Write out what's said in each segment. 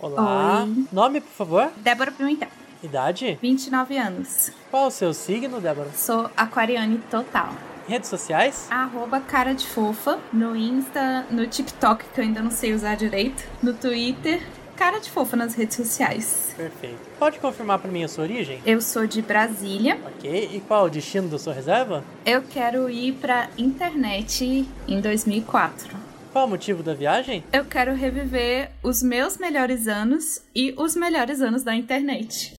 Olá. Oi. Nome, por favor? Débora Pimentel, Idade? 29 anos. Qual o seu signo, Débora? Sou aquariane total. Redes sociais? Arroba cara de fofa no Insta, no TikTok, que eu ainda não sei usar direito, no Twitter. Cara de fofa nas redes sociais. Perfeito. Pode confirmar pra mim a sua origem? Eu sou de Brasília. Ok. E qual o destino da sua reserva? Eu quero ir pra internet em 2004. Qual o motivo da viagem? Eu quero reviver os meus melhores anos e os melhores anos da internet.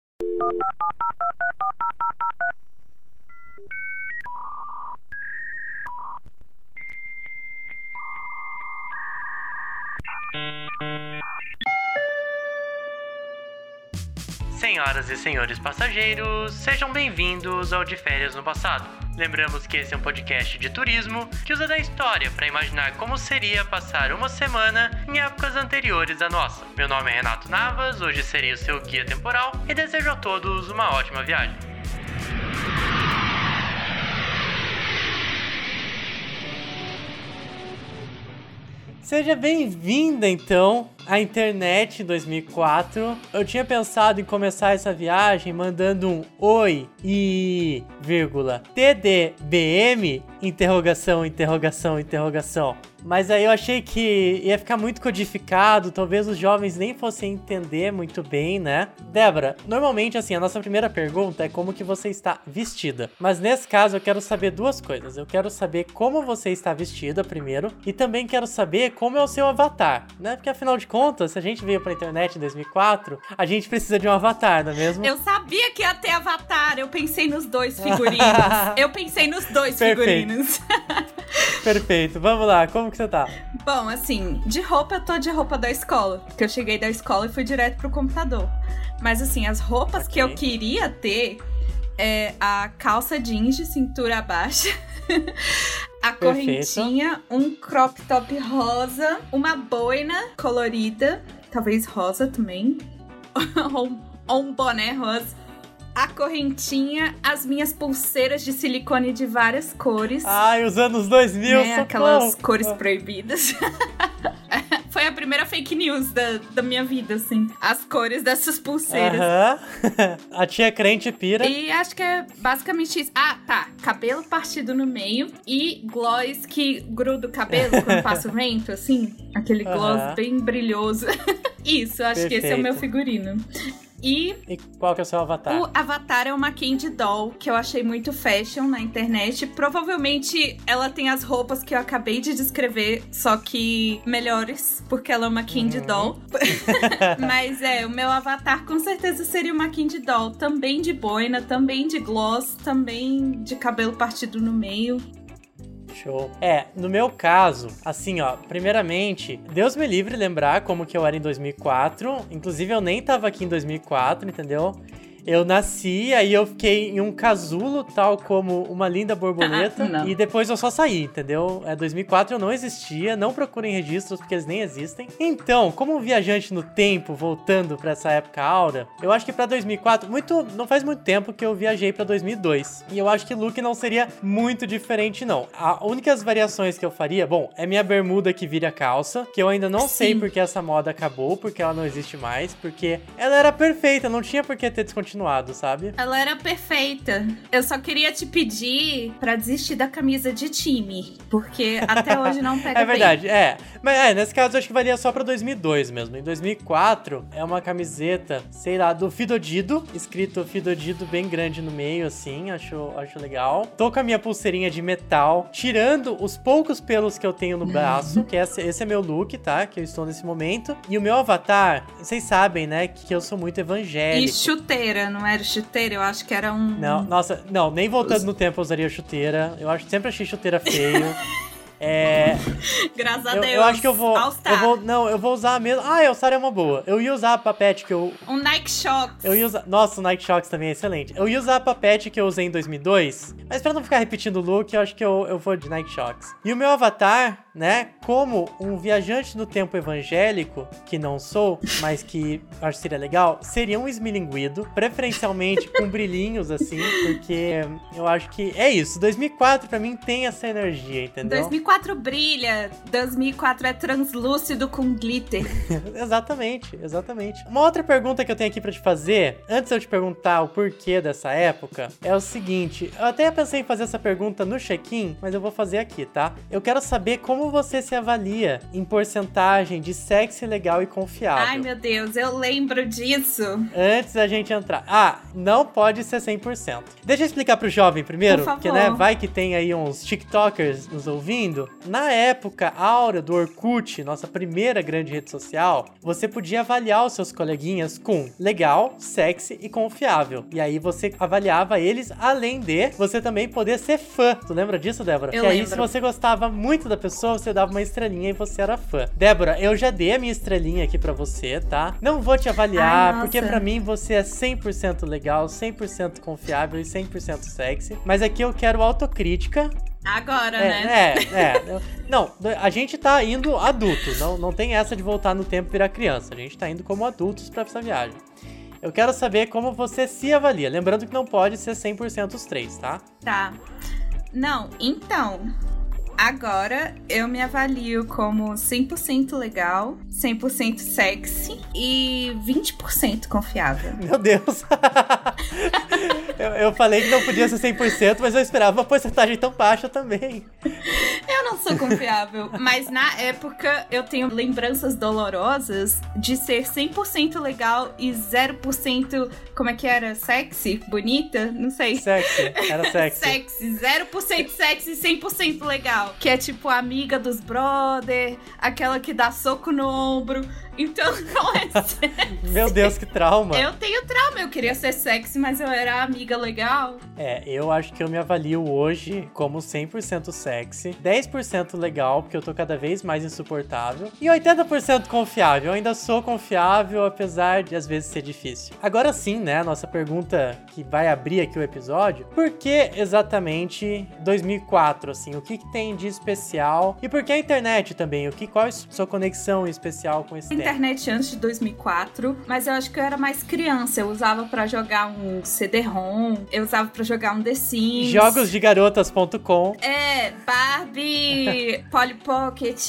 Senhoras e senhores passageiros, sejam bem-vindos ao De Férias no Passado. Lembramos que esse é um podcast de turismo que usa da história para imaginar como seria passar uma semana em épocas anteriores à nossa. Meu nome é Renato Navas, hoje serei o seu guia temporal e desejo a todos uma ótima viagem. Seja bem-vinda então à internet 2004. Eu tinha pensado em começar essa viagem mandando um oi e vírgula TDBM interrogação interrogação interrogação. Mas aí eu achei que ia ficar muito codificado, talvez os jovens nem fossem entender muito bem, né? Débora, normalmente assim, a nossa primeira pergunta é como que você está vestida. Mas nesse caso eu quero saber duas coisas. Eu quero saber como você está vestida primeiro e também quero saber como é o seu avatar, né? Porque afinal de contas, se a gente veio pra internet em 2004, a gente precisa de um avatar, não é mesmo? Eu sabia que ia ter avatar, eu pensei nos dois figurinos. eu pensei nos dois Perfeito. figurinos. Perfeito. Vamos lá, como que você tá? Bom, assim, de roupa eu tô de roupa da escola. Porque eu cheguei da escola e fui direto pro computador. Mas assim, as roupas que eu queria ter é a calça jeans de cintura baixa. a correntinha, um crop top rosa, uma boina colorida, talvez rosa também. ou, um- um boné rosa. A correntinha, as minhas pulseiras de silicone de várias cores Ai, os anos 2000, né, socorro. aquelas cores proibidas. Foi a primeira fake news da, da minha vida, assim. As cores dessas pulseiras. Aham. A tia crente pira. E acho que é basicamente isso. Ah, tá. Cabelo partido no meio e gloss que gruda o cabelo quando passa o vento, assim. Aquele gloss Aham. bem brilhoso. isso, acho que esse é o meu Perfeito. figurino. E E qual que é o seu avatar? o Avatar é uma Candy Doll que eu achei muito fashion na internet. Provavelmente ela tem as roupas que eu acabei de descrever, só que melhores, porque ela é uma Candy Uhum. Doll. Mas é, o meu avatar com certeza seria uma Candy Doll. Também de boina, também de gloss, também de cabelo partido no meio. Show. É, no meu caso, assim, ó, primeiramente, Deus me livre lembrar como que eu era em 2004. Inclusive, eu nem tava aqui em 2004, entendeu? Eu nasci, aí eu fiquei em um casulo, tal como uma linda borboleta, Ah, e depois eu só saí, entendeu? É 2004 eu não existia, não procurem registros porque eles nem existem. Então, como um viajante no tempo, voltando pra essa época aura, eu acho que pra 2004, muito, não faz muito tempo que eu viajei pra 2002. E eu acho que look não seria muito diferente não. A únicas variações que eu faria, bom, é minha bermuda que vira calça, que eu ainda não sei Sim. porque essa moda acabou, porque ela não existe mais, porque ela era perfeita, não tinha por que ter descontinuado, sabe? Ela era perfeita. Eu só queria te pedir pra desistir da camisa de time, porque até hoje não pega É bem. verdade, é. Mas é, nesse caso eu acho que valia só pra 2002 mesmo. Em 2004 é uma camiseta, sei lá, do Fidodido, escrito Fidodido bem grande no meio, assim, acho, acho legal. Tô com a minha pulseirinha de metal, tirando os poucos pelos que eu tenho no braço, que esse, esse é meu look, tá? Que eu estou nesse momento. E o meu avatar, vocês sabem, né, que eu sou muito E evangélico. Chuteira, não era chuteira? Eu acho que era um. Não, nossa, não, nem voltando no tempo eu usaria chuteira. Eu acho sempre achei chuteira feio. É, Graças a eu, Deus. eu acho que eu vou, eu vou. Não, eu vou usar mesmo. Ah, All Star é uma boa. Eu ia usar a papete que eu. Um Nike Shox. Eu ia usar. Nossa, o Nike Shox também é excelente. Eu ia usar a papete que eu usei em 2002. Mas pra não ficar repetindo o look, eu acho que eu, eu vou de Nike Shox. E o meu avatar né, como um viajante no tempo evangélico, que não sou, mas que acho que seria legal, seria um esmilinguido, preferencialmente com brilhinhos assim, porque eu acho que é isso. 2004 para mim tem essa energia, entendeu? 2004 brilha, 2004 é translúcido com glitter. exatamente, exatamente. Uma outra pergunta que eu tenho aqui para te fazer, antes de eu te perguntar o porquê dessa época, é o seguinte, eu até pensei em fazer essa pergunta no check-in, mas eu vou fazer aqui, tá? Eu quero saber como você se avalia em porcentagem de sexy, legal e confiável. Ai, meu Deus, eu lembro disso. Antes da gente entrar. Ah, não pode ser 100%. Deixa eu explicar pro jovem primeiro, porque né, vai que tem aí uns TikTokers nos ouvindo. Na época áurea do Orkut, nossa primeira grande rede social, você podia avaliar os seus coleguinhas com legal, sexy e confiável. E aí você avaliava eles além de você também poder ser fã. Tu lembra disso, Débora? Eu que aí se você gostava muito da pessoa, você dava uma estrelinha e você era fã. Débora, eu já dei a minha estrelinha aqui pra você, tá? Não vou te avaliar, Ai, porque pra mim você é 100% legal, 100% confiável e 100% sexy. Mas aqui eu quero autocrítica. Agora, né? É, é, é. Não, a gente tá indo adulto. Não, não tem essa de voltar no tempo e virar criança. A gente tá indo como adultos pra essa viagem. Eu quero saber como você se avalia. Lembrando que não pode ser 100% os três, tá? Tá. Não, então. Agora eu me avalio como 100% legal, 100% sexy e 20% confiável. Meu Deus. eu, eu falei que não podia ser 100%, mas eu esperava uma porcentagem tão baixa também. Eu não sou confiável, mas na época eu tenho lembranças dolorosas de ser 100% legal e 0%, como é que era? Sexy? Bonita? Não sei. Sexy. Era sexy. Sexy, 0% sexy e 100% legal. Que é tipo a amiga dos brother, aquela que dá soco no ombro. Então não é sexy. Meu Deus, que trauma. Eu tenho trauma, eu queria ser sexy, mas eu era a amiga legal. É, eu acho que eu me avalio hoje como 100% sexy, 10% legal, porque eu tô cada vez mais insuportável, e 80% confiável. Eu ainda sou confiável, apesar de às vezes ser difícil. Agora sim, né, nossa pergunta que vai abrir aqui o episódio, por que exatamente 2004, assim, o que, que tem de especial? E por que a internet também? O que, qual é a sua conexão especial com esse tempo? Internet antes de 2004, mas eu acho que eu era mais criança. Eu usava pra jogar um CD-ROM, eu usava pra jogar um The Sims. Jogosdegarotas.com É, Barbie, Polly Pocket,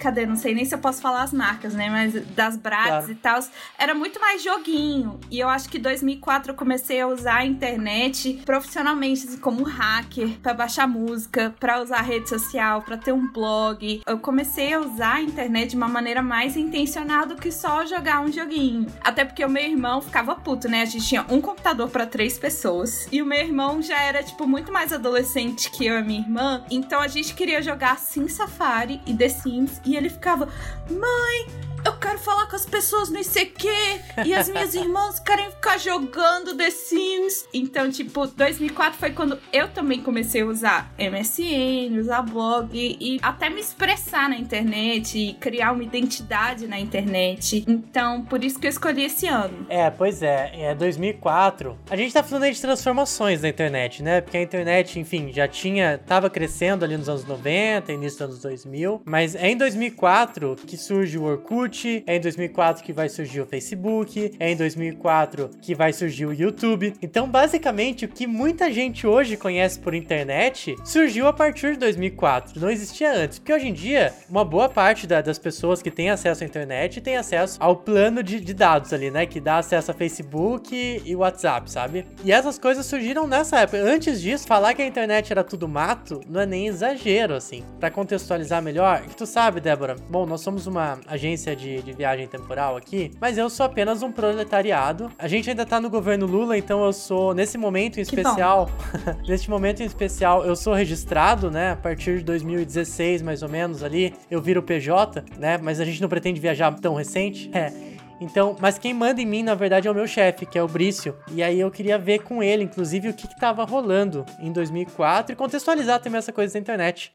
cadê? Não sei nem se eu posso falar as marcas, né? Mas das Bratz Claro. e tal. Era muito mais joguinho. E eu acho que em 2004 eu comecei a usar a internet profissionalmente, assim, como hacker, pra baixar música, pra usar rede social, pra ter um blog. Eu comecei a usar a internet de uma maneira mais intencional do que só jogar um joguinho. Até porque o meu irmão ficava puto, né? A gente tinha um computador pra três pessoas. E o meu irmão já era, tipo, muito mais adolescente que eu e minha irmã. Então a gente queria jogar Sim Safari e The Sims. E ele ficava, mãe, eu quero falar com as pessoas no ICQ e as minhas irmãs querem ficar jogando The Sims. Então, tipo, 2004 foi quando eu também comecei a usar MSN, usar blog e até me expressar na internet e criar uma identidade na internet. Então, por isso que eu escolhi esse ano. É, pois é, é 2004. A gente tá falando aí de transformações na internet, né? Porque a internet, enfim, já tinha, tava crescendo ali nos anos 90, início dos anos 2000, mas é em 2004 que surge o Orkut, é em 2004 que vai surgir o Facebook, é em 2004 que vai surgir o YouTube. Então, basicamente, o que muita gente hoje conhece por internet surgiu a partir de 2004, não existia antes. Porque hoje em dia, uma boa parte da- das pessoas que têm acesso à internet tem acesso ao plano de, de dados ali, né? Que dá acesso a Facebook e WhatsApp, sabe? E essas coisas surgiram nessa época. Antes disso, falar que a internet era tudo mato não é nem exagero, assim. Pra contextualizar melhor, que tu sabe, Débora, bom, nós somos uma agência de, de viagem temporal aqui, mas eu sou apenas um proletariado. A gente ainda tá no governo Lula, então eu sou, nesse momento em especial, neste momento em especial, eu sou registrado, né? A partir de 2016, mais ou menos, ali, eu viro PJ, né? Mas a gente não pretende viajar tão recente. É. Então, mas quem manda em mim, na verdade, é o meu chefe, que é o Brício. E aí eu queria ver com ele, inclusive, o que, que tava rolando em 2004 e contextualizar também essa coisa da internet.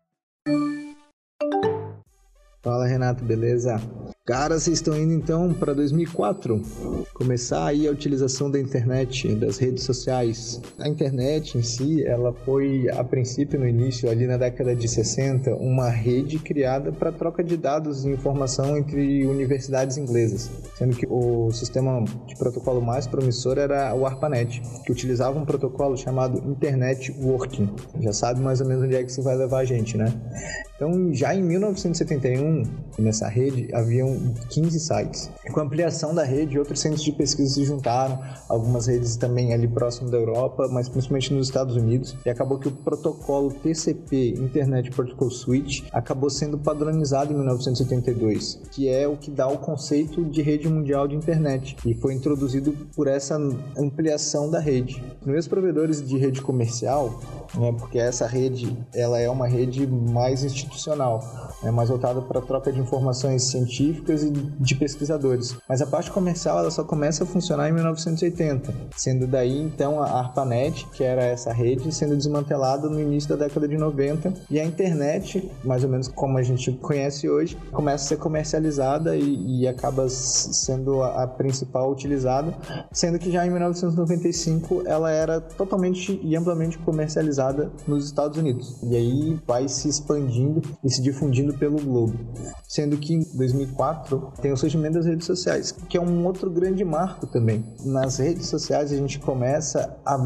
Fala Renato, beleza? Cara, vocês estão indo então para 2004, começar aí a utilização da internet, das redes sociais. A internet em si, ela foi a princípio no início, ali na década de 60, uma rede criada para troca de dados e informação entre universidades inglesas, sendo que o sistema de protocolo mais promissor era o ARPANET, que utilizava um protocolo chamado Internet Working. Já sabe mais ou menos onde é que isso vai levar a gente, né? Então, já em 1971, nessa rede, haviam 15 sites. Com a ampliação da rede, outros centros de pesquisa se juntaram, algumas redes também ali próximo da Europa, mas principalmente nos Estados Unidos, e acabou que o protocolo TCP, Internet Protocol Switch, acabou sendo padronizado em 1972, que é o que dá o conceito de rede mundial de internet, e foi introduzido por essa ampliação da rede. Os primeiros provedores de rede comercial, né, porque essa rede ela é uma rede mais institucional, é mais voltada para troca de informações científicas e de pesquisadores. Mas a parte comercial ela só começa a funcionar em 1980, sendo daí então a ARPANET, que era essa rede, sendo desmantelada no início da década de 90 e a internet, mais ou menos como a gente conhece hoje, começa a ser comercializada e, e acaba sendo a, a principal utilizada, sendo que já em 1995 ela era totalmente e amplamente comercializada nos Estados Unidos. E aí vai se expandindo e se difundindo pelo globo. Sendo que em 2004 tem o surgimento das redes sociais, que é um outro grande marco também. Nas redes sociais a gente começa a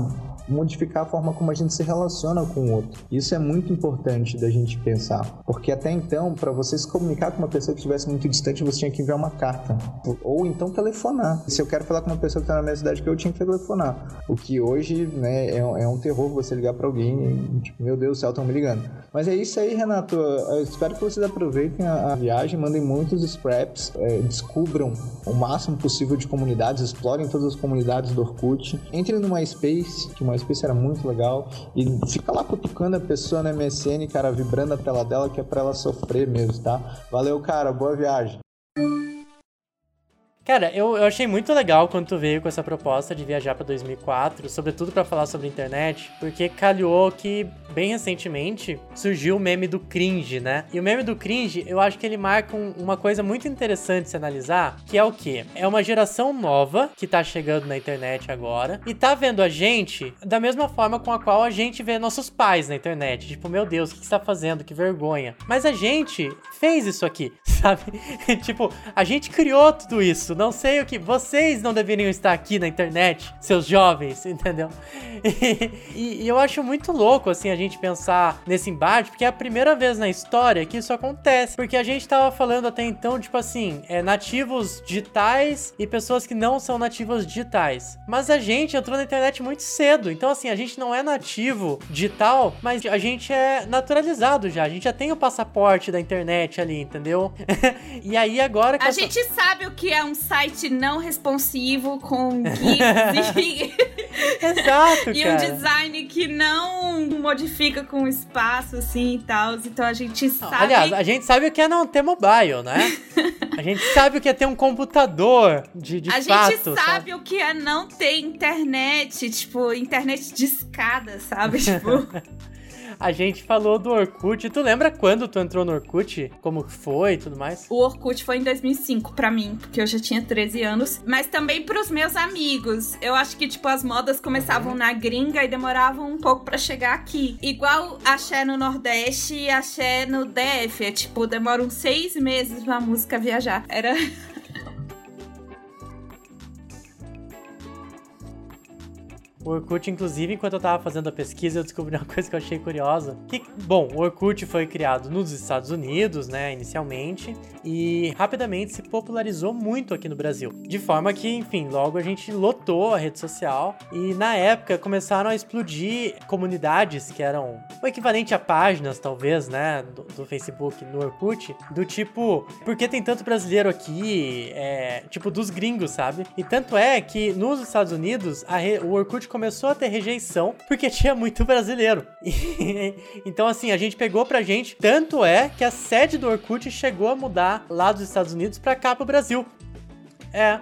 modificar a forma como a gente se relaciona com o outro. Isso é muito importante da gente pensar, porque até então, para você se comunicar com uma pessoa que estivesse muito distante, você tinha que enviar uma carta ou então telefonar. Se eu quero falar com uma pessoa que está na minha cidade, que eu tinha que telefonar. O que hoje, né, é, é um terror você ligar para alguém e, tipo, meu Deus do céu, estão me ligando. Mas é isso aí, Renato. Eu espero que vocês aproveitem a, a viagem, mandem muitos scraps, é, descubram o máximo possível de comunidades, explorem todas as comunidades do Orkut, entrem no MySpace, que o MySpace era muito legal, e fica lá cutucando a pessoa na MSN, cara, vibrando a tela dela, que é pra ela sofrer mesmo, tá? Valeu, cara, boa viagem. Cara, eu, eu achei muito legal quando tu veio com essa proposta de viajar para 2004, sobretudo para falar sobre internet, porque calhou que bem recentemente surgiu o meme do cringe, né? E o meme do cringe, eu acho que ele marca um, uma coisa muito interessante se analisar, que é o quê? É uma geração nova que tá chegando na internet agora e tá vendo a gente da mesma forma com a qual a gente vê nossos pais na internet. Tipo, meu Deus, o que você tá fazendo? Que vergonha. Mas a gente fez isso aqui, sabe? tipo, a gente criou tudo isso isso. Não sei o que. Vocês não deveriam estar aqui na internet, seus jovens, entendeu? E, e, eu acho muito louco, assim, a gente pensar nesse embate, porque é a primeira vez na história que isso acontece. Porque a gente tava falando até então, tipo assim, é, nativos digitais e pessoas que não são nativos digitais. Mas a gente entrou na internet muito cedo. Então, assim, a gente não é nativo digital, mas a gente é naturalizado já. A gente já tem o passaporte da internet ali, entendeu? e aí agora. a essa... gente sabe o que é um site não responsivo com GIFs e... Exato, e um design que não modifica com espaço assim e tal. Então a gente sabe. Aliás, a gente sabe o que é não ter mobile, né? a gente sabe o que é ter um computador de, de a fato. A gente sabe, sabe, o que é não ter internet, tipo, internet de escada, sabe? Tipo a gente falou do Orkut. Tu lembra quando tu entrou no Orkut? Como foi e tudo mais? O Orkut foi em 2005 para mim, porque eu já tinha 13 anos, mas também para os meus amigos. Eu acho que tipo as modas começavam uhum. na gringa e demoravam um pouco para chegar aqui. Igual axé no Nordeste e axé no DF, é tipo demora uns seis meses pra música viajar. Era O Orkut, inclusive, enquanto eu tava fazendo a pesquisa, eu descobri uma coisa que eu achei curiosa. Que, bom, o Orkut foi criado nos Estados Unidos, né, inicialmente, e rapidamente se popularizou muito aqui no Brasil. De forma que, enfim, logo a gente lotou a rede social e na época começaram a explodir comunidades que eram o equivalente a páginas, talvez, né, do, do Facebook no Orkut, do tipo, por que tem tanto brasileiro aqui? É, tipo, dos gringos, sabe? E tanto é que nos Estados Unidos, a, o Orkut começou a ter rejeição porque tinha muito brasileiro. Então, assim, a gente pegou pra gente. Tanto é que a sede do Orkut chegou a mudar lá dos Estados Unidos pra cá pro Brasil. É.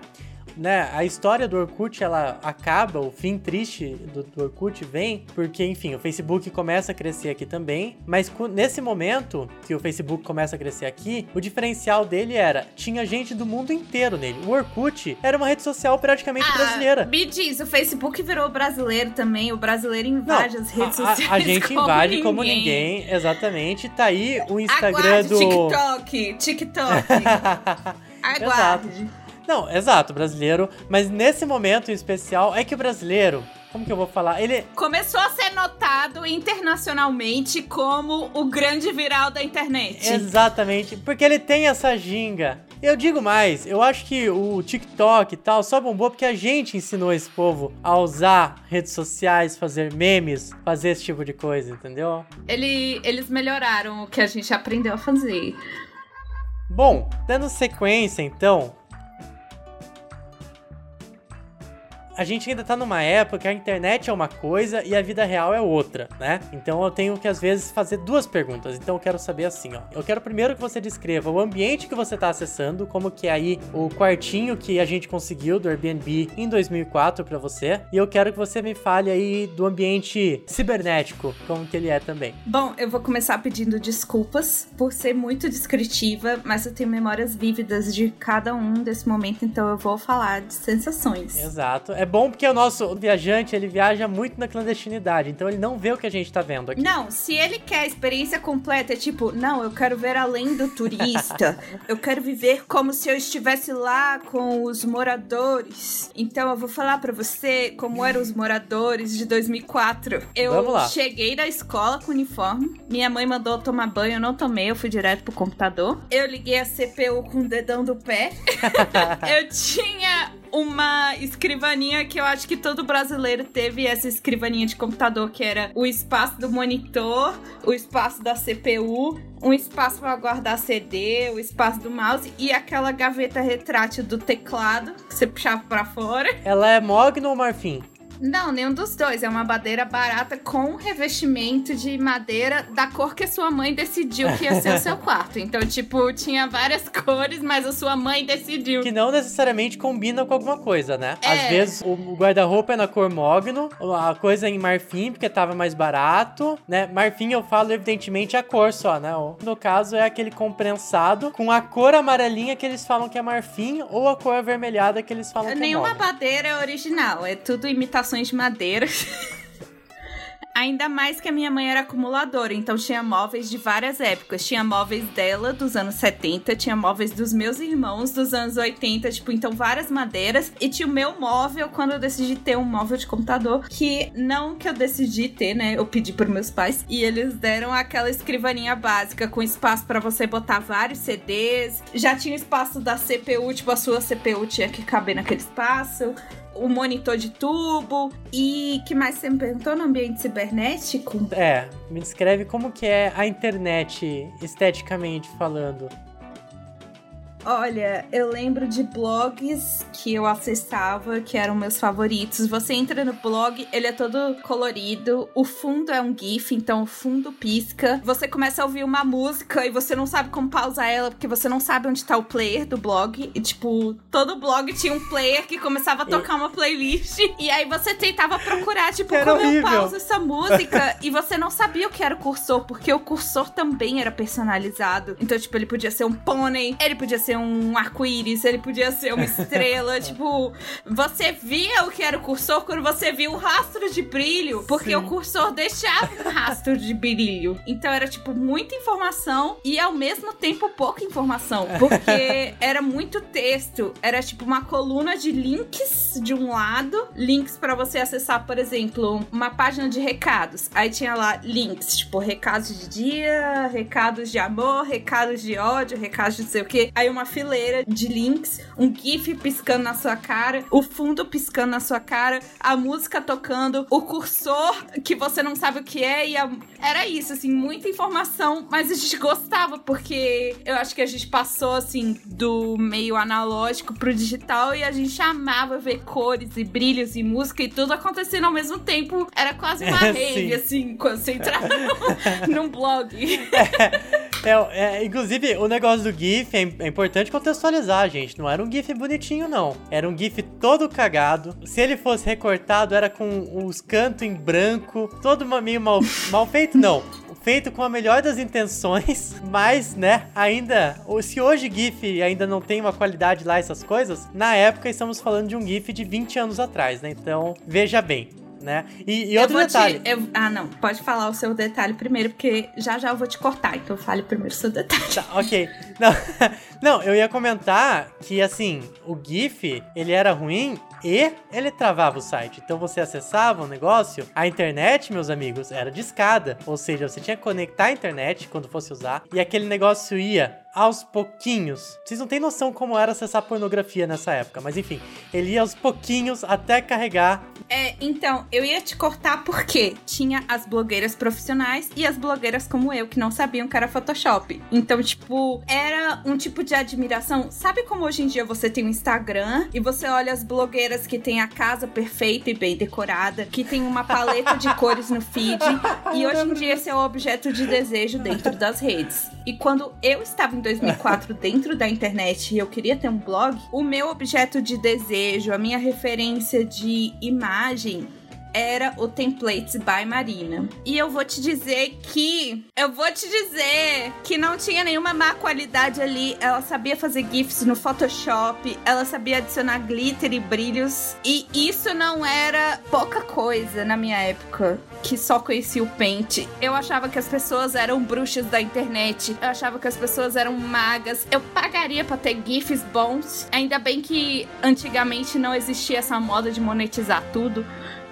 né, a história do Orkut, ela acaba, o fim triste do, do Orkut vem, porque, enfim, o Facebook começa a crescer aqui também, mas nesse momento que o Facebook começa a crescer aqui, o diferencial dele era, tinha gente do mundo inteiro nele. O Orkut era uma rede social praticamente ah, brasileira. Me diz, o Facebook virou brasileiro também, o brasileiro invade Não, as redes a, sociais A, a gente como invade ninguém. como ninguém, exatamente. Tá aí o Instagram Aguarde, do... TikTok, TikTok. Aguarde. Exato. Não, exato, brasileiro. Mas nesse momento em especial, é que o brasileiro, como que eu vou falar? Ele começou a ser notado internacionalmente como o grande viral da internet. Exatamente, porque ele tem essa ginga. Eu digo mais, eu acho que o TikTok e tal só bombou porque a gente ensinou esse povo a usar redes sociais, fazer memes, fazer esse tipo de coisa, entendeu? Ele, eles melhoraram o que a gente aprendeu a fazer. Bom, dando sequência então, a gente ainda tá numa época que a internet é uma coisa e a vida real é outra, né? Então eu tenho que às vezes fazer duas perguntas. Então eu quero saber assim, ó. Eu quero primeiro que você descreva o ambiente que você tá acessando, como que é aí o quartinho que a gente conseguiu do Airbnb em 2004 para você. E eu quero que você me fale aí do ambiente cibernético, como que ele é também. Bom, eu vou começar pedindo desculpas por ser muito descritiva, mas eu tenho memórias vívidas de cada um desse momento, então eu vou falar de sensações. Exato. É bom porque o nosso viajante, ele viaja muito na clandestinidade, então ele não vê o que a gente tá vendo aqui. Não, se ele quer a experiência completa, é tipo, não, eu quero ver além do turista. eu quero viver como se eu estivesse lá com os moradores. Então eu vou falar para você como eram os moradores de 2004. Eu cheguei da escola com uniforme, minha mãe mandou tomar banho, eu não tomei, eu fui direto pro computador. Eu liguei a CPU com o dedão do pé. eu tinha uma escrivaninha que eu acho que todo brasileiro teve essa escrivaninha de computador, que era o espaço do monitor, o espaço da CPU, um espaço para guardar CD, o espaço do mouse e aquela gaveta retrátil do teclado que você puxava para fora. Ela é Mogno ou Marfim? Não, nenhum dos dois. É uma madeira barata com revestimento de madeira da cor que a sua mãe decidiu que ia ser o seu quarto. Então, tipo, tinha várias cores, mas a sua mãe decidiu. Que não necessariamente combina com alguma coisa, né? É. Às vezes o guarda-roupa é na cor mogno, a coisa é em marfim, porque tava mais barato, né? Marfim eu falo, evidentemente, a cor só, né? No caso, é aquele comprensado com a cor amarelinha que eles falam que é marfim ou a cor avermelhada que eles falam que é Nenhuma madeira é original, é tudo imitação de madeira. Ainda mais que a minha mãe era acumuladora, então tinha móveis de várias épocas. Tinha móveis dela dos anos 70, tinha móveis dos meus irmãos dos anos 80, tipo, então várias madeiras. E tinha o meu móvel quando eu decidi ter um móvel de computador, que não que eu decidi ter, né? Eu pedi para meus pais e eles deram aquela escrivaninha básica com espaço para você botar vários CDs. Já tinha espaço da CPU, tipo, a sua CPU tinha que caber naquele espaço o monitor de tubo. E que mais você me perguntou no ambiente cibernético? É, me descreve como que é a internet esteticamente falando. Olha, eu lembro de blogs que eu acessava, que eram meus favoritos. Você entra no blog, ele é todo colorido, o fundo é um GIF, então o fundo pisca. Você começa a ouvir uma música e você não sabe como pausar ela, porque você não sabe onde tá o player do blog. E, tipo, todo blog tinha um player que começava a tocar uma playlist. E aí você tentava procurar, tipo, era como horrível. eu pauso essa música. e você não sabia o que era o cursor, porque o cursor também era personalizado. Então, tipo, ele podia ser um pônei, ele podia ser ser um arco-íris, ele podia ser uma estrela. tipo, você via o que era o cursor quando você via o rastro de brilho, porque Sim. o cursor deixava um rastro de brilho. Então era, tipo, muita informação e ao mesmo tempo pouca informação, porque era muito texto. Era, tipo, uma coluna de links de um lado, links para você acessar, por exemplo, uma página de recados. Aí tinha lá links, tipo, recados de dia, recados de amor, recados de ódio, recados de não sei o quê. Aí uma uma fileira de links, um GIF piscando na sua cara, o fundo piscando na sua cara, a música tocando, o cursor que você não sabe o que é e a... era isso, assim, muita informação, mas a gente gostava porque eu acho que a gente passou assim do meio analógico pro digital e a gente amava ver cores e brilhos e música e tudo acontecendo ao mesmo tempo. Era quase uma rave, assim, quando você entrava num blog. É. É, é, inclusive, o negócio do GIF é, é, importante contextualizar, gente. Não era um GIF bonitinho, não. Era um GIF todo cagado. Se ele fosse recortado, era com os cantos em branco, todo meio mal, mal feito, não feito com a melhor das intenções, mas, né, ainda, se hoje GIF ainda não tem uma qualidade lá, essas coisas, na época estamos falando de um GIF de 20 anos atrás, né? Então, veja bem né? E, e outro detalhe. Te, eu, ah, não. Pode falar o seu detalhe primeiro, porque já já eu vou te cortar. Então fale primeiro o seu detalhe. Tá, ok. Não, não, eu ia comentar que, assim, o GIF, ele era ruim e ele travava o site. Então você acessava o negócio, a internet, meus amigos, era de escada. Ou seja, você tinha que conectar a internet quando fosse usar e aquele negócio ia aos pouquinhos. Vocês não têm noção como era acessar pornografia nessa época, mas enfim, ele ia aos pouquinhos até carregar. É, então, eu ia te cortar porque tinha as blogueiras profissionais e as blogueiras como eu que não sabiam que era Photoshop. Então, tipo, era um tipo de admiração. Sabe como hoje em dia você tem o um Instagram e você olha as blogueiras que tem a casa perfeita e bem decorada, que tem uma paleta de cores no feed, e hoje em dia esse é o objeto de desejo dentro das redes. E quando eu estava em 2004 dentro da internet e eu queria ter um blog, o meu objeto de desejo, a minha referência de imagem era o Templates by Marina. E eu vou te dizer que. Eu vou te dizer que não tinha nenhuma má qualidade ali. Ela sabia fazer GIFs no Photoshop, ela sabia adicionar glitter e brilhos. E isso não era pouca coisa na minha época. Que só conhecia o Paint. Eu achava que as pessoas eram bruxas da internet. Eu achava que as pessoas eram magas. Eu pagaria pra ter GIFs bons. Ainda bem que antigamente não existia essa moda de monetizar tudo.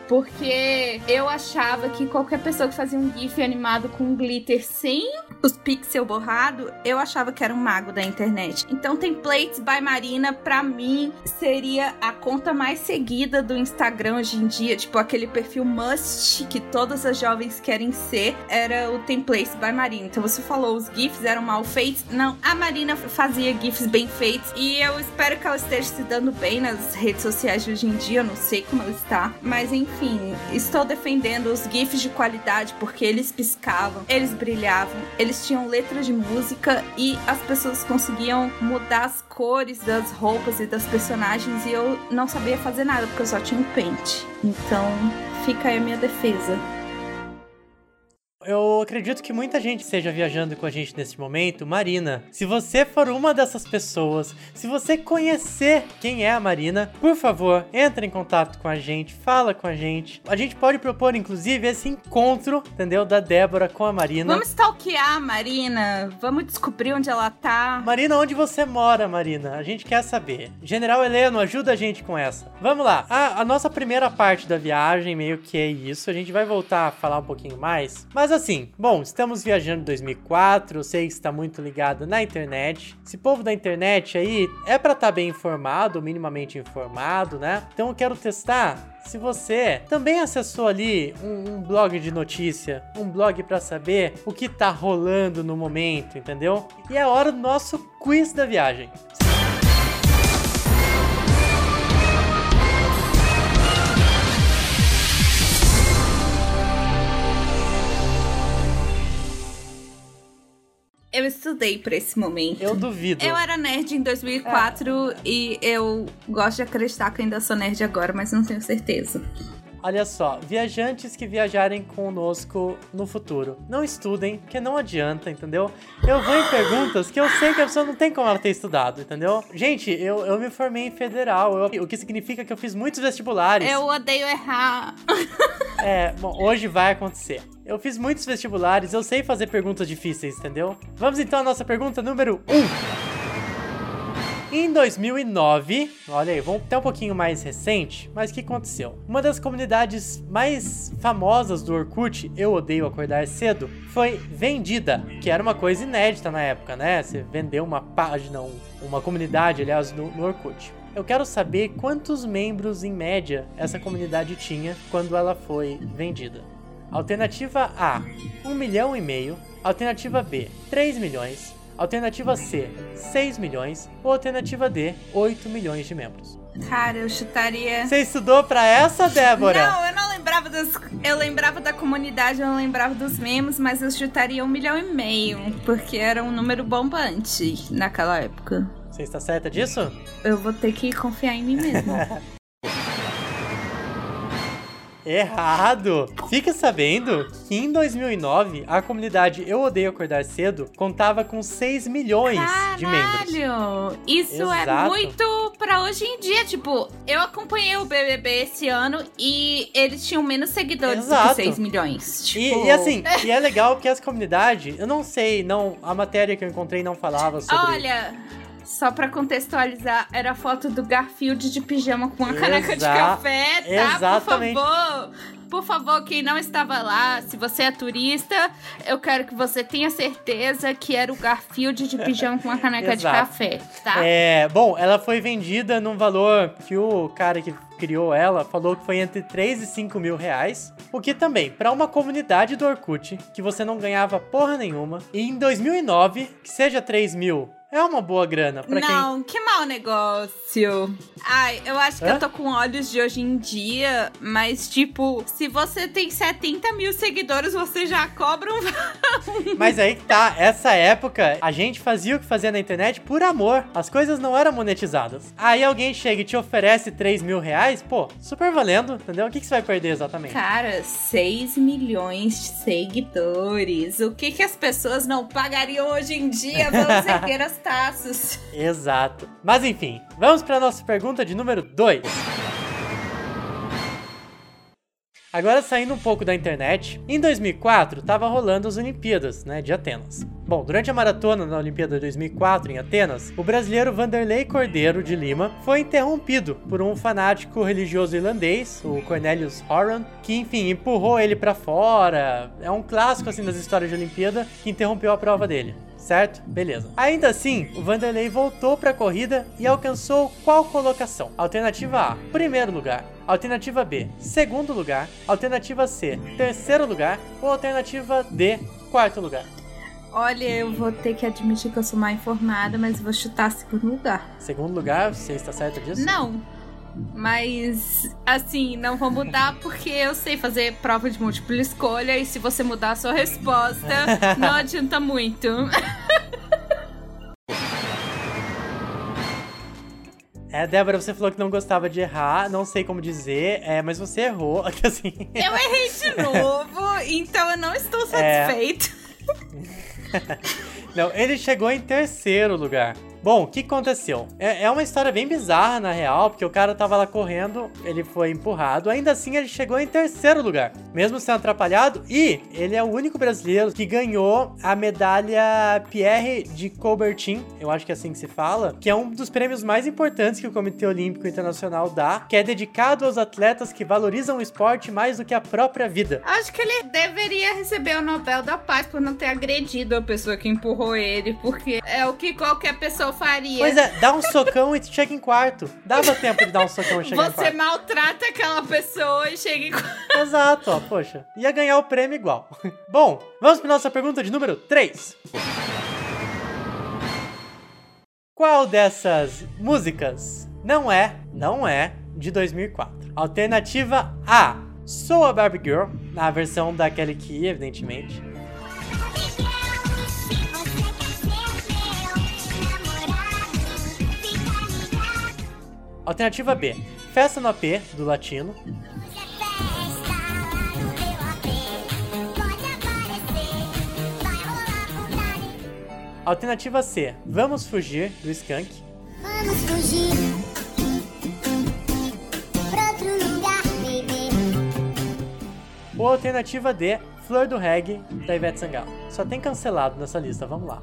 Porque eu achava que qualquer pessoa que fazia um GIF animado com glitter sem os pixels borrado, eu achava que era um mago da internet. Então, Templates by Marina, pra mim, seria a conta mais seguida do Instagram hoje em dia. Tipo, aquele perfil must que todas as jovens querem ser, era o Templates by Marina. Então, você falou, os GIFs eram mal feitos. Não, a Marina fazia GIFs bem feitos. E eu espero que ela esteja se dando bem nas redes sociais de hoje em dia. Eu não sei como ela está. Mas, enfim enfim, estou defendendo os GIFs de qualidade porque eles piscavam, eles brilhavam, eles tinham letras de música e as pessoas conseguiam mudar as cores das roupas e das personagens e eu não sabia fazer nada porque eu só tinha um pente. Então, fica aí a minha defesa. Eu acredito que muita gente esteja viajando com a gente nesse momento. Marina, se você for uma dessas pessoas, se você conhecer quem é a Marina, por favor, entre em contato com a gente, fala com a gente. A gente pode propor, inclusive, esse encontro, entendeu? Da Débora com a Marina. Vamos stalkear a Marina, vamos descobrir onde ela tá. Marina, onde você mora, Marina? A gente quer saber. General Heleno, ajuda a gente com essa. Vamos lá. A, a nossa primeira parte da viagem meio que é isso. A gente vai voltar a falar um pouquinho mais. Mas mas assim, bom, estamos viajando em 2004, eu sei que está muito ligado na internet. Esse povo da internet aí é para estar tá bem informado, minimamente informado, né? Então eu quero testar se você também acessou ali um, um blog de notícia, um blog para saber o que tá rolando no momento, entendeu? E é hora do nosso quiz da viagem. Eu estudei pra esse momento. Eu duvido. Eu era nerd em 2004 é. e eu gosto de acreditar que ainda sou nerd agora, mas não tenho certeza. Olha só, viajantes que viajarem conosco no futuro, não estudem, porque não adianta, entendeu? Eu vou em perguntas que eu sei que a pessoa não tem como ela ter estudado, entendeu? Gente, eu, eu me formei em federal, eu, o que significa que eu fiz muitos vestibulares. Eu odeio errar. é, bom, hoje vai acontecer. Eu fiz muitos vestibulares, eu sei fazer perguntas difíceis, entendeu? Vamos então à nossa pergunta número 1. Um. Em 2009, olha aí, vamos até um pouquinho mais recente, mas o que aconteceu? Uma das comunidades mais famosas do Orkut, Eu Odeio Acordar Cedo, foi vendida, que era uma coisa inédita na época, né? Você vendeu uma página, uma comunidade, aliás, no, no Orkut. Eu quero saber quantos membros em média essa comunidade tinha quando ela foi vendida. Alternativa A, 1 milhão e meio. Alternativa B, 3 milhões. Alternativa C, 6 milhões. Ou alternativa D, 8 milhões de membros. Cara, eu chutaria. Você estudou pra essa, Débora? Não, eu não lembrava das. Eu lembrava da comunidade, eu não lembrava dos memes, mas eu chutaria um milhão e meio, porque era um número bombante naquela época. Você está certa disso? Eu vou ter que confiar em mim mesma. Errado! Fique sabendo que em 2009 a comunidade Eu Odeio Acordar Cedo contava com 6 milhões Caralho, de membros. Isso é Exato. muito pra hoje em dia. Tipo, eu acompanhei o BBB esse ano e eles tinham menos seguidores do Exato. que 6 milhões. E, Tipo, e assim, e é legal que essa comunidade, eu não sei, não, a matéria que eu encontrei não falava sobre. Olha, só pra contextualizar, era a foto do Garfield de pijama com uma caneca de Exa- café, tá? exatamente. Por favor. Por favor, quem não estava lá, se você é turista, eu quero que você tenha certeza que era o Garfield de pijama com uma caneca de café, tá? É, bom, ela foi vendida num valor que o cara que criou ela falou que foi entre 3 e 5 mil reais. O que também, pra uma comunidade do Orkut, que você não ganhava porra nenhuma, e em 2009, que seja 3 mil, é uma boa grana pra quem não, que mau negócio. Ai, eu acho que Hã? eu tô com olhos de hoje em dia, mas tipo, se você tem 70 mil seguidores, você já cobra um. Mas aí que tá, essa época a gente fazia o que fazia na internet por amor. As coisas não eram monetizadas. Aí alguém chega e te oferece 3 mil reais, pô, super valendo, entendeu? O que, que você vai perder exatamente? Cara, 6 milhões de seguidores. O que, que as pessoas não pagariam hoje em dia? Vamos erguer as taças. Exato. Mas enfim, vamos pra nossa pergunta de número 2. Agora saindo um pouco da internet, em 2004 tava rolando as Olimpíadas, né, de Atenas. Bom, durante a maratona na Olimpíada de 2004 em Atenas, o brasileiro Vanderlei Cordeiro de Lima foi interrompido por um fanático religioso irlandês, o Cornelius Horan, que enfim empurrou ele pra fora. É um clássico assim das histórias de Olimpíada que interrompeu a prova dele. Certo? Beleza. Ainda assim, o Vanderlei voltou para a corrida e alcançou qual colocação? Alternativa A, primeiro lugar. Alternativa B, segundo lugar. Alternativa C, terceiro lugar. Ou alternativa D, quarto lugar. Olha, eu vou ter que admitir que eu sou mal informada, mas vou chutar segundo lugar. Segundo lugar, você está certo disso? Não. Mas, assim, não vou mudar porque eu sei fazer prova de múltipla escolha e se você mudar a sua resposta, não adianta muito. É, Débora, você falou que não gostava de errar, não sei como dizer, é, mas você errou. Assim, Eu errei de novo, então eu não estou É. satisfeito. Não, ele chegou em terceiro lugar. Bom, o que aconteceu? É, é uma história bem bizarra, na real, porque o cara tava lá correndo, ele foi empurrado, ainda assim ele chegou em terceiro lugar, mesmo sendo atrapalhado, e ele é o único brasileiro que ganhou a medalha Pierre de Coubertin, eu acho que é assim que se fala, que é um dos prêmios mais importantes que o Comitê Olímpico Internacional dá, que é dedicado aos atletas que valorizam o esporte mais do que a própria vida. Acho que ele deveria receber o Nobel da Paz por não ter agredido a pessoa que empurrou ele, porque é o que qualquer pessoa faria. Pois é, dá um socão e chega em quarto. Dava tempo de dar um socão e chegar em Você quarto. maltrata aquela pessoa e chega em... Exato, ó, poxa. Ia ganhar o prêmio igual. Bom, vamos para nossa pergunta de número 3. Qual dessas músicas não é, não é de 2004? Alternativa A. Sou a Barbie Girl, na versão da Kelly Key, evidentemente. Alternativa B. Festa no AP, do Latino. Alternativa C. Vamos fugir, do Skank. Vamos fugir lugar. Ou alternativa D. Flor do Reggae, da Ivete Sangalo. Só tem cancelado nessa lista, vamos lá.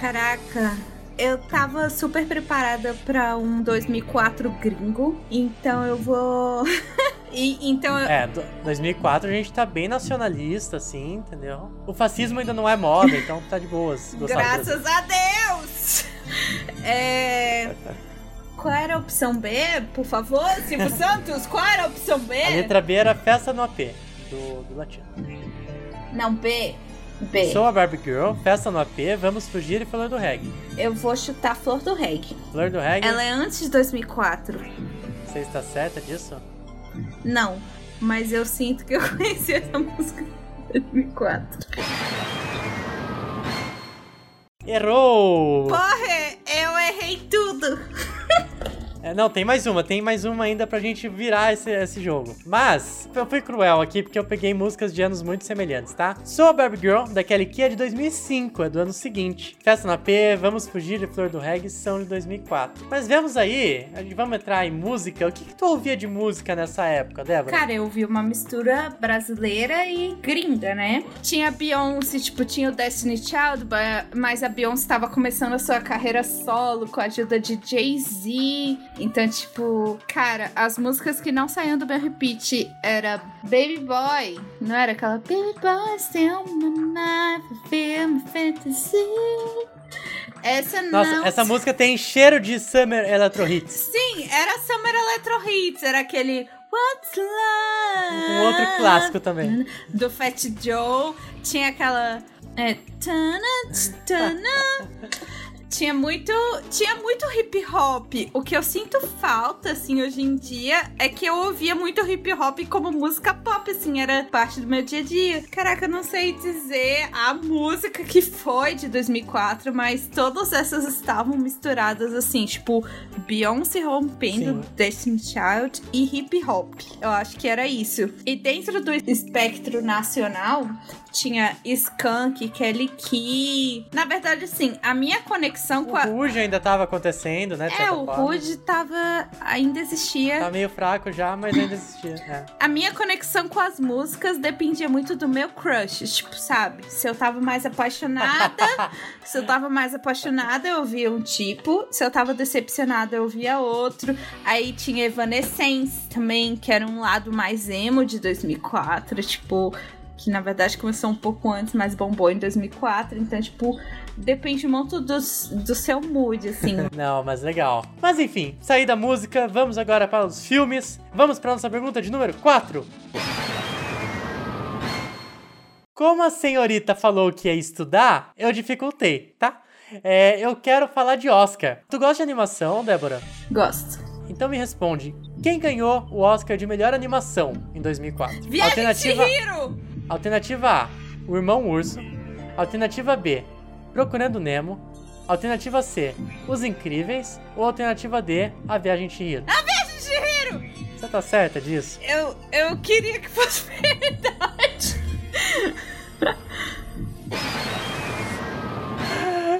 Caraca, eu tava super preparada pra um 2004 gringo, então eu vou. e, então eu. É, do- 2004 a gente tá bem nacionalista, assim, entendeu? O fascismo ainda não é moda, então tá de boas. Graças a Deus! É. Qual era a opção B, por favor? Silvio Santos, qual era a opção B? A letra B era Festa no AP, do, do Latino. Não, B. B. Sou a Barbie Girl, Festa no AP, Vamos Fugir e Flor do Reggae. Eu vou chutar Flor do Reggae. Flor do Reggae, Ela é antes de 2004. você está certa disso? Não, mas eu sinto que eu conheci essa música em 2004. Errou! Porra, eu errei tudo. É, não, tem mais uma, tem mais uma ainda pra gente virar esse, esse jogo. Mas, eu fui cruel aqui porque eu peguei músicas de anos muito semelhantes, tá? Sou a Barbie Girl, da Kelly Key é de 2005, é do ano seguinte. Festa na P, Vamos Fugir e Flor do Reggae são de 2004. Mas vemos aí, vamos entrar em música. O que, que tu ouvia de música nessa época, Débora? Cara, eu vi uma mistura brasileira e gringa, né? Tinha Beyoncé, tipo, tinha o Destiny Child, mas a Beyoncé tava começando a sua carreira solo com a ajuda de Jay-Z. Então, tipo, cara, as músicas que não saíam do meu repeat era Baby Boy, não era aquela Baby Boy, still my life, feel my fantasy. Essa Nossa, não. essa música tem cheiro de Summer Electro Hits. Sim, era Summer Electro Hits, era aquele What's Love? Um outro clássico também. do Fat Joe. Tinha aquela. É, tana, tana. Tinha muito, tinha muito hip hop. O que eu sinto falta, assim, hoje em dia, é que eu ouvia muito hip hop como música pop, assim, era parte do meu dia a dia. Caraca, eu não sei dizer a música que foi de 2004, mas todas essas estavam misturadas, assim, tipo, Beyoncé rompendo Sim. Destiny Child e hip hop. Eu acho que era isso. E dentro do espectro nacional, tinha Skank, Kelly Key. Na verdade, assim, a minha conexão com O a. Ruge ainda tava acontecendo, né? É, o. Rude tava. ainda existia. Tá meio fraco já, mas ainda existia. É. A minha conexão com as músicas dependia muito do meu crush, tipo, sabe? Se eu tava mais apaixonada, se eu tava mais apaixonada, eu ouvia um tipo, se eu tava decepcionada, eu ouvia outro. Aí tinha Evanescence também, que era um lado mais emo de 2004, tipo, que na verdade começou um pouco antes, mas bombou em 2004, então, tipo, depende muito do, do seu mood, assim. Não, mas legal. Mas enfim, saí da música, vamos agora para os filmes. Vamos para nossa pergunta de número 4. Como a senhorita falou que ia estudar, eu dificultei, tá? É, eu quero falar de Oscar. Tu gosta de animação, Débora? Gosto. Então me responde. Quem ganhou o Oscar de melhor animação em 2004? Viagem Alternativa, de Hiro! Alternativa A, O Irmão Urso. Alternativa B, Procurando Nemo. Alternativa C, Os Incríveis. Ou alternativa D, A Viagem de Chihiro. Viagem de Hiro! Você tá certa disso? Eu, eu queria que fosse verdade.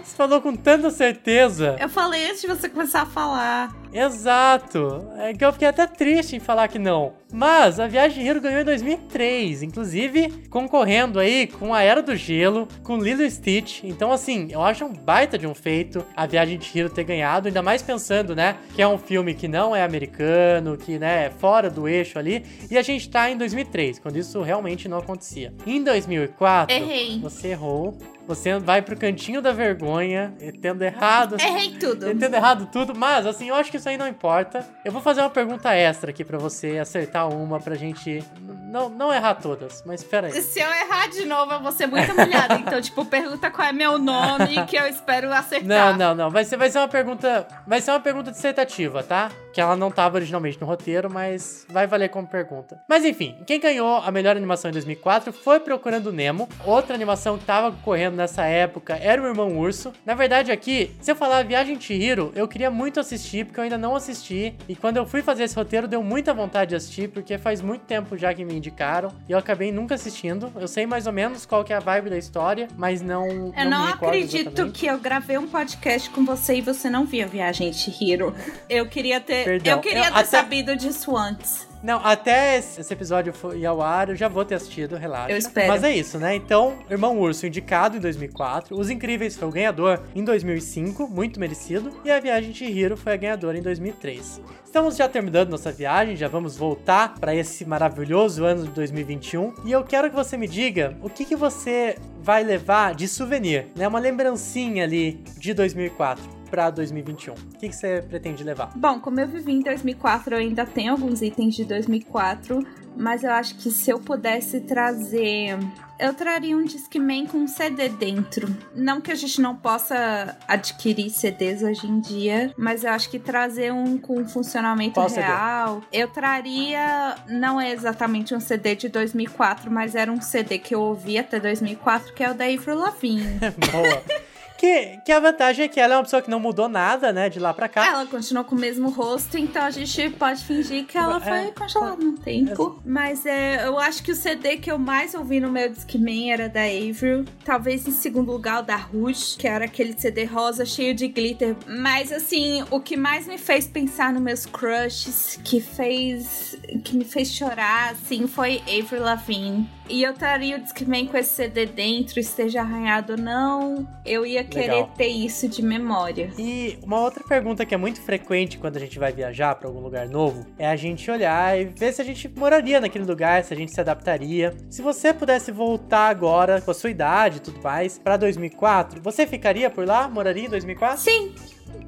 Você falou com tanta certeza. Eu falei antes de você começar a falar. Exato. É que eu fiquei até triste em falar que não. Mas a Viagem de Hiro ganhou em 2003, inclusive concorrendo aí com a Era do Gelo, com Lilo e Stitch. Então, assim, eu acho um baita de um feito a Viagem de Hiro ter ganhado, ainda mais pensando, né, que é um filme que não é americano, que, né, é fora do eixo ali. E a gente tá em 2003, quando isso realmente não acontecia. Em 2004, Errei. você errou. Você vai pro cantinho da vergonha, tendo errado. Errei tudo. Eu entendo errado tudo, mas assim, eu acho que isso aí não importa. Eu vou fazer uma pergunta extra aqui pra você acertar uma pra gente não, não errar todas, mas espera aí. Se eu errar de novo, eu vou ser muito humilhada. Então, tipo, pergunta qual é meu nome que eu espero Não, acertar. não, não. Vai ser, vai ser uma pergunta. Vai ser uma pergunta dissertativa, tá? Que ela não tava originalmente no roteiro, mas vai valer como pergunta. Mas enfim, quem ganhou a melhor animação em 2004 foi Procurando Nemo. Outra animação que tava correndo nessa época era o Irmão Urso. Na verdade, aqui, se eu falar Viagem de Chihiro, eu queria muito assistir, porque eu ainda não assisti. E quando eu fui fazer esse roteiro, deu muita vontade de assistir, porque faz muito tempo já que me indicaram. E eu acabei nunca assistindo. Eu sei mais ou menos qual que é a vibe da história, mas não. Eu não recordo acredito exatamente. que eu gravei um podcast com você e você não viu Viagem de Hiro. Eu queria ter, Perdão, eu queria eu ter até- sabido disso antes. Não, até esse episódio ir ao ar, eu já vou ter assistido, relaxa. Eu espero. Mas é isso, né? Então, Irmão Urso indicado em 2004, Os Incríveis foi o ganhador em 2005, muito merecido, e A Viagem de Hiro foi a ganhadora em 2003. Estamos já terminando nossa viagem, já vamos voltar para esse maravilhoso ano de 2021, e eu quero que você me diga o que, que você vai levar de souvenir, né? Uma lembrancinha ali de 2004. Pra 2021? O que, que você pretende levar? Bom, como eu vivi em 2004, eu ainda tenho alguns itens de 2004, mas eu acho que se eu pudesse trazer eu traria um Discman com um CD dentro. Não que a gente não possa adquirir CDs hoje em dia, mas eu acho que trazer um com funcionamento Qual CD? real. Eu traria. Não é exatamente um CD de 2004, mas era um CD que eu ouvi até 2004, que é o da Avril Lavigne. Boa. Que, que a vantagem é que ela é uma pessoa que não mudou nada, né, de lá pra cá. Ela continuou com o mesmo rosto, então a gente pode fingir que ela É. foi congelada no tempo. Mas é, eu acho que o CD que eu mais ouvi no meu Discman era da Avril. Talvez em segundo lugar o da Rouge, que era aquele CD rosa cheio de glitter. Mas assim, o que mais me fez pensar nos meus crushes, que fez. que me fez chorar, assim, foi Avril Lavigne. E eu traria o Discman com esse CD dentro, esteja arranhado ou não. Eu ia querer Legal. ter isso de memória. E uma outra pergunta que é muito frequente quando a gente vai viajar pra algum lugar novo é a gente olhar e ver se a gente moraria naquele lugar, se a gente se adaptaria. Se você pudesse voltar agora com a sua idade e tudo mais pra 2004, você ficaria por lá? Moraria em 2004? Sim.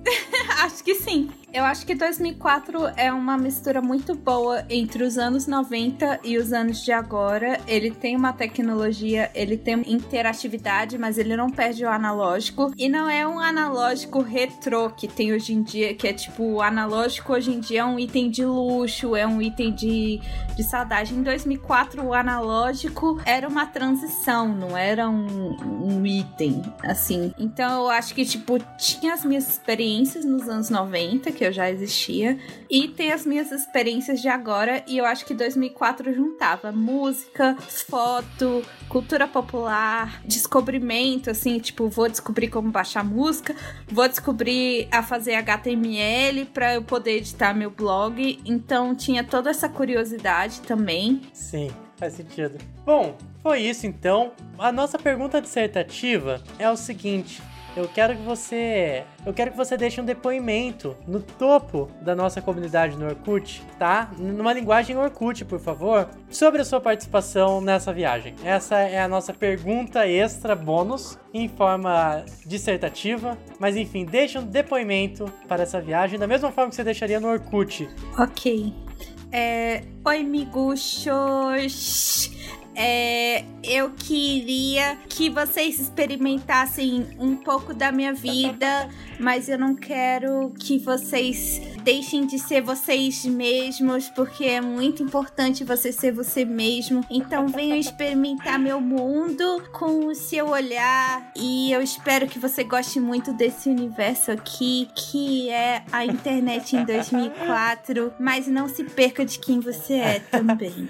acho que sim. Eu acho que 2004 é uma mistura muito boa entre os anos 90 e os anos de agora. Ele tem uma tecnologia, ele tem interatividade, mas ele não perde o analógico. E não é um analógico retrô que tem hoje em dia, que é tipo, o analógico hoje em dia é um item de luxo, é um item de, de saudade. Em 2004, o analógico era uma transição, não era um, um item, assim. Então eu acho que, tipo, tinha as minhas experiências nos anos 90, que eu já existia, e tem as minhas experiências de agora, e eu acho que 2004 juntava música, foto, cultura popular, descobrimento, assim, tipo, vou descobrir como baixar música, vou descobrir a fazer HTML para eu poder editar meu blog, então tinha toda essa curiosidade também. Sim, faz sentido. Bom, foi isso então. A nossa pergunta dissertativa é o seguinte: eu quero que você, eu quero que você deixe um depoimento no topo da nossa comunidade no Orkut, tá? Numa linguagem Orkut, por favor, sobre a sua participação nessa viagem. Essa é a nossa pergunta extra bônus em forma dissertativa, mas enfim, deixe um depoimento para essa viagem da mesma forma que você deixaria no Orkut. Ok. É, Oi, miguxos. É, eu queria que vocês experimentassem um pouco da minha vida, mas eu não quero que vocês deixem de ser vocês mesmos, porque é muito importante você ser você mesmo. Então venham experimentar meu mundo com o seu olhar e eu espero que você goste muito desse universo aqui, que é a internet em 2004, mas não se perca de quem você é também.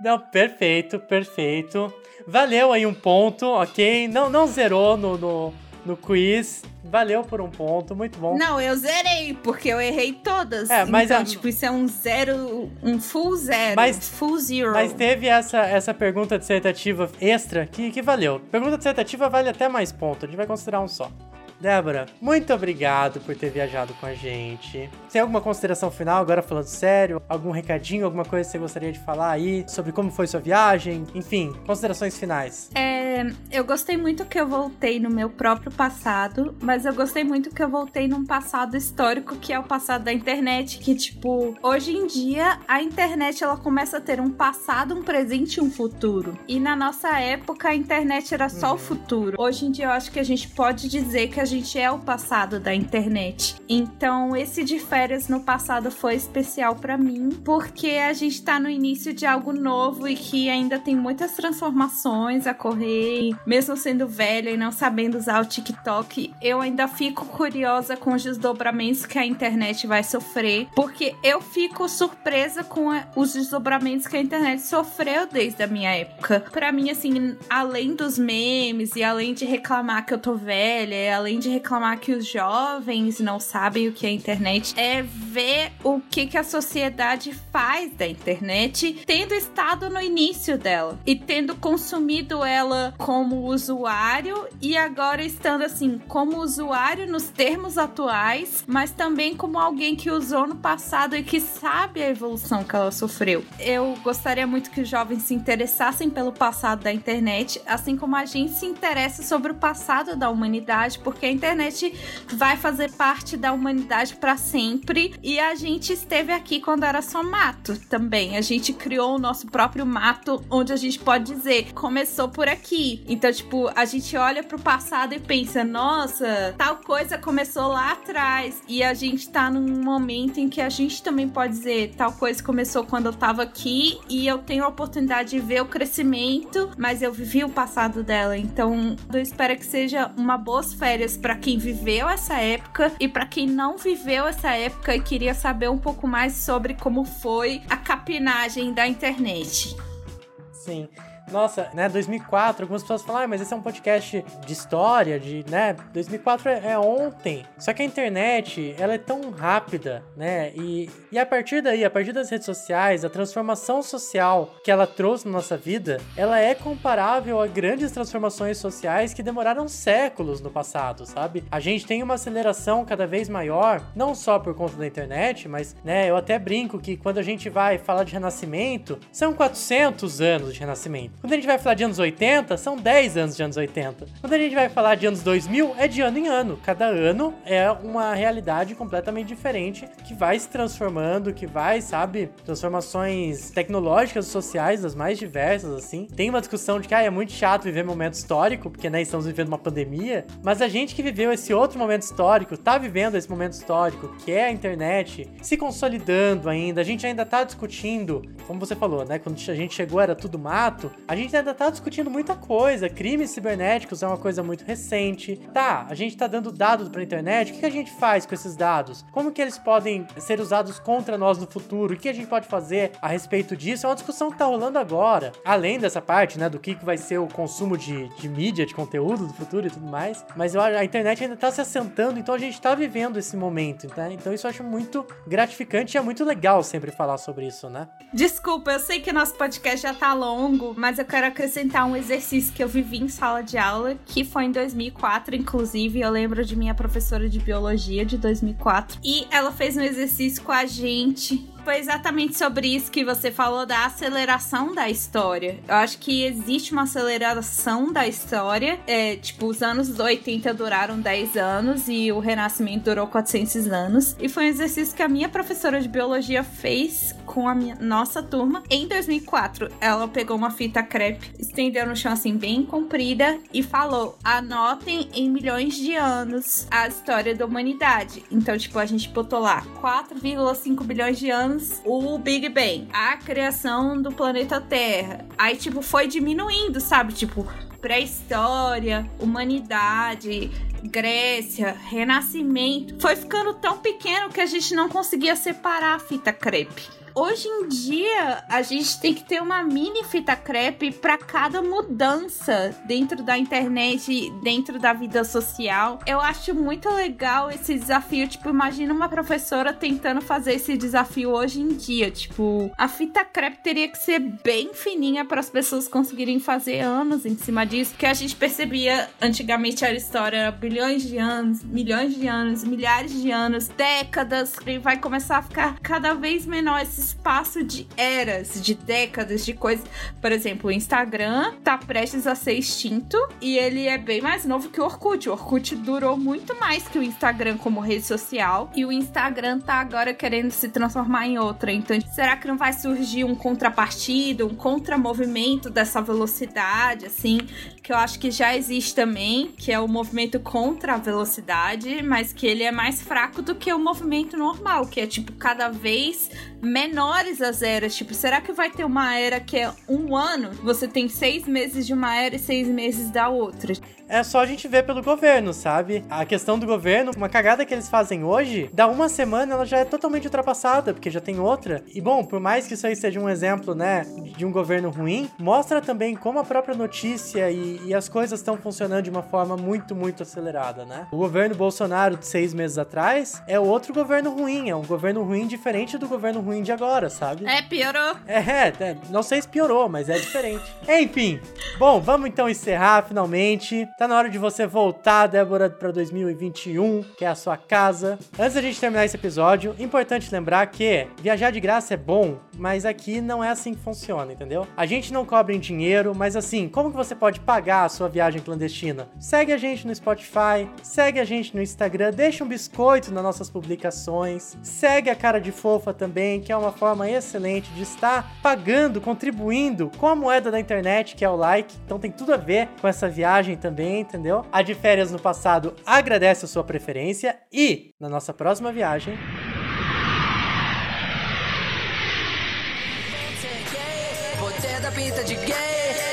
Não, perfeito, perfeito. Valeu aí um ponto, ok? Não, não zerou no, no, no quiz. Valeu por um ponto, muito bom. Não, eu zerei, porque eu errei todas. É, mas então, a- tipo, isso é um zero, um full zero. Mas- full zero. Mas teve essa, essa pergunta dissertativa extra que, que valeu. Pergunta dissertativa vale até mais ponto, a gente vai considerar um só. Débora, muito obrigado por ter viajado com a gente. Tem alguma consideração final, agora falando sério? Algum recadinho, alguma coisa que você gostaria de falar aí sobre como foi sua viagem? Enfim, considerações finais. É, eu gostei muito que eu voltei no meu próprio passado, mas eu gostei muito que eu voltei num passado histórico que é o passado da internet, que tipo, hoje em dia a internet ela começa a ter um passado, um presente e um futuro. E na nossa época a internet era só o futuro. Hoje em dia eu acho que a gente pode dizer que a gente é o passado da internet. Então esse de férias no passado foi especial pra mim, porque a gente tá no início de algo novo e que ainda tem muitas transformações a correr. Mesmo sendo velha e não sabendo usar o TikTok, eu ainda fico curiosa com os desdobramentos que a internet vai sofrer, porque eu fico surpresa com os desdobramentos que a internet sofreu desde a minha época. Pra mim, assim, além dos memes e além de reclamar que eu tô velha, além de reclamar que os jovens não sabem o que é internet, é ver o que, que a sociedade faz da internet, tendo estado no início dela e tendo consumido ela como usuário e agora estando assim, como usuário nos termos atuais, mas também como alguém que usou no passado e que sabe a evolução que ela sofreu. Eu gostaria muito que os jovens se interessassem pelo passado da internet, assim como a gente se interessa sobre o passado da humanidade, porque a internet vai fazer parte da humanidade para sempre e a gente esteve aqui quando era só mato também. A gente criou o nosso próprio mato, onde a gente pode dizer, começou por aqui. Então, tipo, a gente olha pro passado e pensa, nossa, tal coisa começou lá atrás. E a gente tá num momento em que a gente também pode dizer, tal coisa começou quando eu tava aqui e eu tenho a oportunidade de ver o crescimento, mas eu vivi o passado dela. Então, eu espero que seja uma boas férias para quem viveu essa época e para quem não viveu essa época e queria saber um pouco mais sobre como foi a capinagem da internet. Sim. Nossa, né, 2004, algumas pessoas falam, ah, mas esse é um podcast de história, de, né, 2004 é, é, ontem. Só que a internet, ela é tão rápida, né, e, e a partir daí, a partir das redes sociais, a transformação social que ela trouxe na nossa vida, ela é comparável a grandes transformações sociais que demoraram séculos no passado, sabe? A gente tem uma aceleração cada vez maior, não só por conta da internet, mas, né, eu até brinco que quando a gente vai falar de renascimento, são 400 anos de renascimento. Quando a gente vai falar de anos 80, são 10 anos de anos 80. Quando a gente vai falar de anos 2000, é de ano em ano. Cada ano é uma realidade completamente diferente que vai se transformando, que vai, sabe, transformações tecnológicas sociais das mais diversas, assim. Tem uma discussão de que ah, é muito chato viver momento histórico, porque né, estamos vivendo uma pandemia, mas a gente que viveu esse outro momento histórico, tá vivendo esse momento histórico, que é a internet, se consolidando ainda, a gente ainda tá discutindo, como você falou, né, quando a gente chegou era tudo mato, a gente ainda tá discutindo muita coisa. Crimes cibernéticos é uma coisa muito recente. Tá, a gente tá dando dados pra internet. O que a gente faz com esses dados? Como que eles podem ser usados contra nós no futuro? O que a gente pode fazer a respeito disso? É uma discussão que tá rolando agora. Além dessa parte, né, do que, que vai ser o consumo de, de mídia, de conteúdo do futuro e tudo mais. Mas eu, a internet ainda tá se assentando, então a gente tá vivendo esse momento, né? Então isso eu acho muito gratificante e é muito legal sempre falar sobre isso, né? Desculpa, eu sei que nosso podcast já tá longo, mas mas eu quero acrescentar um exercício que eu vivi em sala de aula, que foi em 2004, inclusive. Eu lembro de minha professora de biologia de 2004. E ela fez um exercício com a gente foi exatamente sobre isso que você falou da aceleração da história. Eu acho que existe uma aceleração da história. É, tipo, os anos 80 duraram 10 anos e o Renascimento durou 400 anos. E foi um exercício que a minha professora de biologia fez com a minha, nossa turma em 2004. Ela pegou uma fita crepe, estendeu no chão assim, bem comprida, e falou: anotem em milhões de anos a história da humanidade. Então, tipo, a gente botou lá 4,5 bilhões de anos anos o Big Bang, a criação do planeta Terra. Aí, tipo, foi diminuindo, sabe? Tipo, pré-história, humanidade, Grécia, Renascimento. Foi ficando tão pequeno que a gente não conseguia separar a fita crepe hoje em dia a gente tem que ter uma mini fita crepe para cada mudança dentro da internet, dentro da vida social. Eu acho muito legal esse desafio. Tipo, imagina uma professora tentando fazer esse desafio hoje em dia. Tipo, a fita crepe teria que ser bem fininha para as pessoas conseguirem fazer anos em cima disso. Que a gente percebia antigamente a história era bilhões de anos, milhões de anos, milhares de anos, décadas. E vai começar a ficar cada vez menor esses espaço de eras, de décadas, de coisas. Por exemplo, o Instagram tá prestes a ser extinto e ele é bem mais novo que o Orkut. O Orkut durou muito mais que o Instagram como rede social e o Instagram tá agora querendo se transformar em outra. Então, será que não vai surgir um contrapartido, um contramovimento dessa velocidade, assim, que eu acho que já existe também, que é o movimento contra a velocidade, mas que ele é mais fraco do que o movimento normal, que é tipo cada vez menores as eras. Tipo, será que vai ter uma era que é um ano? Você tem seis meses de uma era e seis meses da outra. É só a gente ver pelo governo, sabe? A questão do governo, uma cagada que eles fazem hoje, da uma semana ela já é totalmente ultrapassada, porque já tem outra. E bom, por mais que isso aí seja um exemplo, né, de um governo ruim, mostra também como a própria notícia e, e as coisas estão funcionando de uma forma muito, muito acelerada, né? O governo Bolsonaro de seis meses atrás é outro governo ruim, é um governo ruim diferente do governo ruim de agora agora, sabe? É, piorou. É, é, não sei se piorou, mas é diferente. Enfim, bom, vamos então encerrar finalmente. Tá na hora de você voltar, Débora, pra 2021, que é a sua casa. Antes da gente terminar esse episódio, importante lembrar que viajar de graça é bom, mas aqui não é assim que funciona, entendeu? A gente não cobra em dinheiro, mas assim, como que você pode pagar a sua viagem clandestina? Segue a gente no Spotify, segue a gente no Instagram, deixa um biscoito nas nossas publicações, segue a cara de fofa também, que é uma forma excelente de estar pagando, contribuindo com a moeda da internet, que é o like. Então tem tudo a ver com essa viagem também, entendeu? A de férias no passado agradece a sua preferência e na nossa próxima viagem Vou ter da pinta de gay,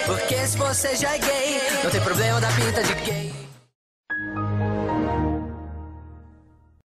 porque se você já é gay, não tem problema da pinta de gay.